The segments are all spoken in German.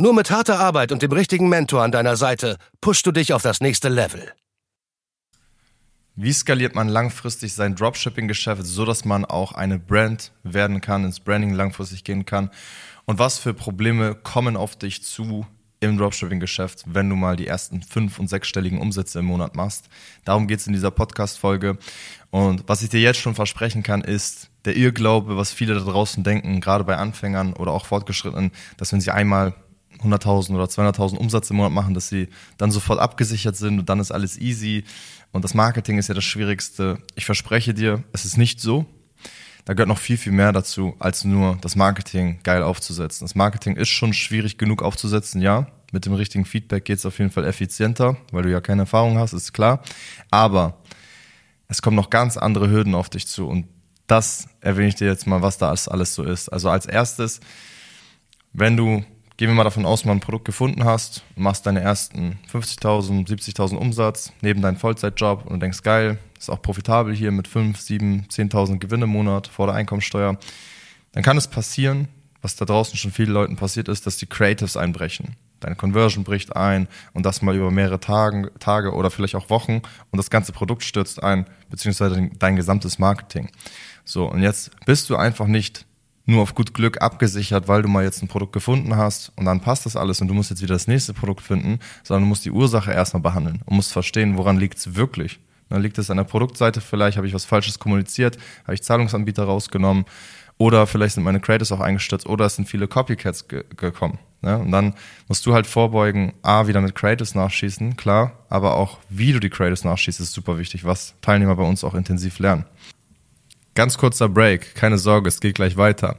Nur mit harter Arbeit und dem richtigen Mentor an deiner Seite pushst du dich auf das nächste Level. Wie skaliert man langfristig sein Dropshipping-Geschäft, so dass man auch eine Brand werden kann, ins Branding langfristig gehen kann? Und was für Probleme kommen auf dich zu im Dropshipping-Geschäft, wenn du mal die ersten fünf- und sechsstelligen Umsätze im Monat machst? Darum geht es in dieser Podcast-Folge. Und was ich dir jetzt schon versprechen kann, ist der Irrglaube, was viele da draußen denken, gerade bei Anfängern oder auch Fortgeschrittenen, dass wenn sie einmal 100.000 oder 200.000 Umsatz im Monat machen, dass sie dann sofort abgesichert sind und dann ist alles easy. Und das Marketing ist ja das Schwierigste. Ich verspreche dir, es ist nicht so. Da gehört noch viel, viel mehr dazu, als nur das Marketing geil aufzusetzen. Das Marketing ist schon schwierig genug aufzusetzen, ja. Mit dem richtigen Feedback geht es auf jeden Fall effizienter, weil du ja keine Erfahrung hast, ist klar. Aber es kommen noch ganz andere Hürden auf dich zu. Und das erwähne ich dir jetzt mal, was da alles so ist. Also als erstes, wenn du Gehen wir mal davon aus, mal ein Produkt gefunden hast, machst deine ersten 50.000, 70.000 Umsatz neben deinem Vollzeitjob und du denkst, geil, ist auch profitabel hier mit 5, 7, 10.000 Gewinne im Monat vor der Einkommensteuer. Dann kann es passieren, was da draußen schon vielen Leuten passiert ist, dass die Creatives einbrechen. Deine Conversion bricht ein und das mal über mehrere Tage, Tage oder vielleicht auch Wochen und das ganze Produkt stürzt ein, beziehungsweise dein gesamtes Marketing. So, und jetzt bist du einfach nicht nur auf gut Glück abgesichert, weil du mal jetzt ein Produkt gefunden hast und dann passt das alles und du musst jetzt wieder das nächste Produkt finden, sondern du musst die Ursache erstmal behandeln und musst verstehen, woran liegt es wirklich. Dann liegt es an der Produktseite vielleicht, habe ich was Falsches kommuniziert, habe ich Zahlungsanbieter rausgenommen oder vielleicht sind meine Creators auch eingestürzt oder es sind viele Copycats ge gekommen. Ne? Und dann musst du halt vorbeugen, A, wieder mit Creators nachschießen, klar, aber auch wie du die Creators nachschießt, ist super wichtig, was Teilnehmer bei uns auch intensiv lernen. Ganz kurzer Break, keine Sorge, es geht gleich weiter.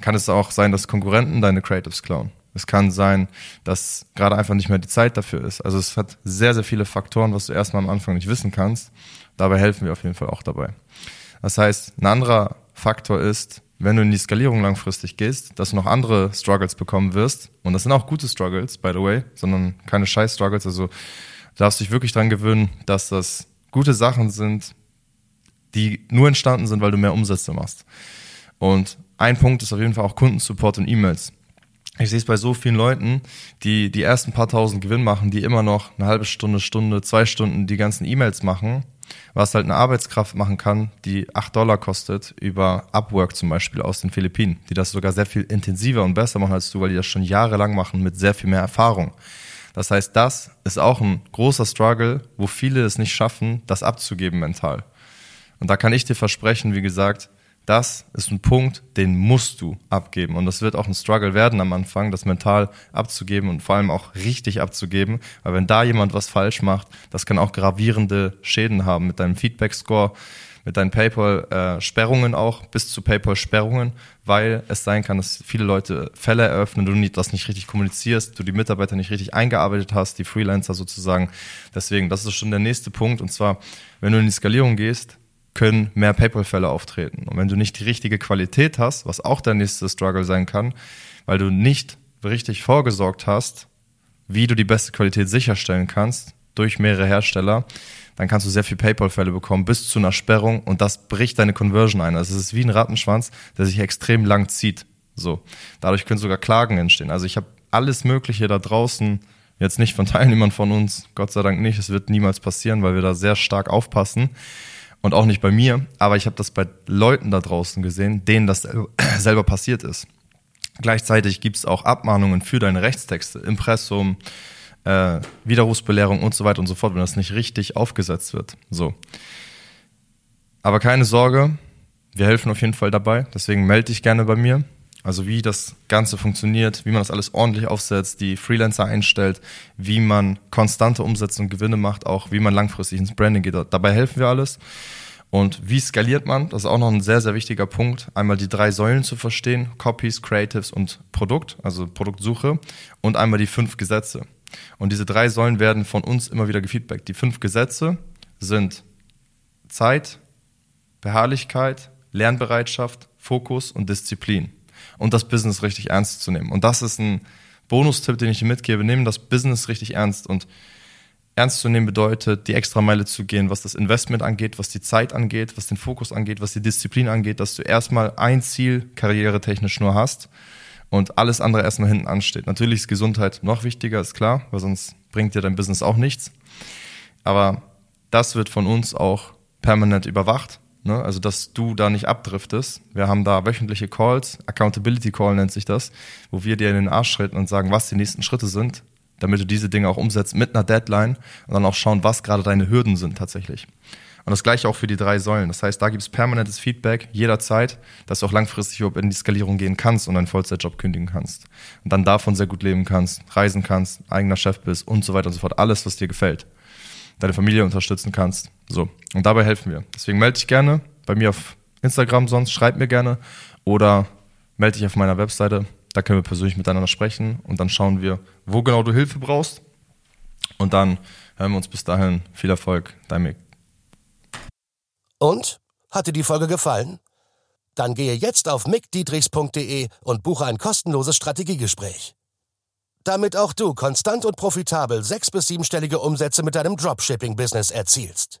kann es auch sein, dass Konkurrenten deine Creatives klauen. Es kann sein, dass gerade einfach nicht mehr die Zeit dafür ist. Also es hat sehr, sehr viele Faktoren, was du erstmal am Anfang nicht wissen kannst. Dabei helfen wir auf jeden Fall auch dabei. Das heißt, ein anderer Faktor ist, wenn du in die Skalierung langfristig gehst, dass du noch andere Struggles bekommen wirst. Und das sind auch gute Struggles, by the way, sondern keine scheiß Struggles. Also du darfst dich wirklich dran gewöhnen, dass das gute Sachen sind, die nur entstanden sind, weil du mehr Umsätze machst. Und ein Punkt ist auf jeden Fall auch Kundensupport und E-Mails. Ich sehe es bei so vielen Leuten, die die ersten paar tausend Gewinn machen, die immer noch eine halbe Stunde, Stunde, zwei Stunden die ganzen E-Mails machen, was halt eine Arbeitskraft machen kann, die acht Dollar kostet, über Upwork zum Beispiel aus den Philippinen, die das sogar sehr viel intensiver und besser machen als du, weil die das schon jahrelang machen mit sehr viel mehr Erfahrung. Das heißt, das ist auch ein großer Struggle, wo viele es nicht schaffen, das abzugeben mental. Und da kann ich dir versprechen, wie gesagt, das ist ein Punkt, den musst du abgeben. Und das wird auch ein Struggle werden am Anfang, das mental abzugeben und vor allem auch richtig abzugeben. Weil wenn da jemand was falsch macht, das kann auch gravierende Schäden haben mit deinem Feedback-Score, mit deinen PayPal-Sperrungen auch, bis zu PayPal-Sperrungen, weil es sein kann, dass viele Leute Fälle eröffnen, du das nicht richtig kommunizierst, du die Mitarbeiter nicht richtig eingearbeitet hast, die Freelancer sozusagen. Deswegen, das ist schon der nächste Punkt. Und zwar, wenn du in die Skalierung gehst, können mehr PayPal-Fälle auftreten. Und wenn du nicht die richtige Qualität hast, was auch der nächste Struggle sein kann, weil du nicht richtig vorgesorgt hast, wie du die beste Qualität sicherstellen kannst durch mehrere Hersteller, dann kannst du sehr viel PayPal-Fälle bekommen bis zu einer Sperrung und das bricht deine Conversion ein. Also es ist wie ein Rattenschwanz, der sich extrem lang zieht. So, dadurch können sogar Klagen entstehen. Also ich habe alles Mögliche da draußen, jetzt nicht von Teilnehmern von uns, Gott sei Dank nicht. Es wird niemals passieren, weil wir da sehr stark aufpassen und auch nicht bei mir, aber ich habe das bei Leuten da draußen gesehen, denen das selber passiert ist. Gleichzeitig gibt es auch Abmahnungen für deine Rechtstexte, Impressum, äh, Widerrufsbelehrung und so weiter und so fort, wenn das nicht richtig aufgesetzt wird. So. Aber keine Sorge, wir helfen auf jeden Fall dabei. Deswegen melde dich gerne bei mir. Also wie das Ganze funktioniert, wie man das alles ordentlich aufsetzt, die Freelancer einstellt, wie man konstante Umsätze und Gewinne macht, auch wie man langfristig ins Branding geht. Dabei helfen wir alles. Und wie skaliert man? Das ist auch noch ein sehr, sehr wichtiger Punkt. Einmal die drei Säulen zu verstehen, Copies, Creatives und Produkt, also Produktsuche und einmal die fünf Gesetze. Und diese drei Säulen werden von uns immer wieder gefeedbackt. Die fünf Gesetze sind Zeit, Beharrlichkeit, Lernbereitschaft, Fokus und Disziplin. Und das Business richtig ernst zu nehmen. Und das ist ein Bonustipp, den ich dir mitgebe. Nehmen das Business richtig ernst und ernst zu nehmen bedeutet, die extra Meile zu gehen, was das Investment angeht, was die Zeit angeht, was den Fokus angeht, was die Disziplin angeht, dass du erstmal ein Ziel karrieretechnisch nur hast und alles andere erstmal hinten ansteht. Natürlich ist Gesundheit noch wichtiger, ist klar, weil sonst bringt dir dein Business auch nichts. Aber das wird von uns auch permanent überwacht. Ne? Also, dass du da nicht abdriftest. Wir haben da wöchentliche Calls, Accountability Call nennt sich das, wo wir dir in den Arsch treten und sagen, was die nächsten Schritte sind, damit du diese Dinge auch umsetzt mit einer Deadline und dann auch schauen, was gerade deine Hürden sind tatsächlich. Und das gleiche auch für die drei Säulen. Das heißt, da gibt es permanentes Feedback jederzeit, dass du auch langfristig überhaupt in die Skalierung gehen kannst und einen Vollzeitjob kündigen kannst. Und dann davon sehr gut leben kannst, reisen kannst, eigener Chef bist und so weiter und so fort. Alles, was dir gefällt. Deine Familie unterstützen kannst. So. Und dabei helfen wir. Deswegen melde dich gerne bei mir auf Instagram sonst, schreib mir gerne oder melde dich auf meiner Webseite da können wir persönlich miteinander sprechen und dann schauen wir, wo genau du Hilfe brauchst. Und dann hören wir uns bis dahin. Viel Erfolg, dein Mick. Und? Hat dir die Folge gefallen? Dann gehe jetzt auf mickdietrichs.de und buche ein kostenloses Strategiegespräch. Damit auch du konstant und profitabel sechs- bis siebenstellige Umsätze mit deinem Dropshipping-Business erzielst.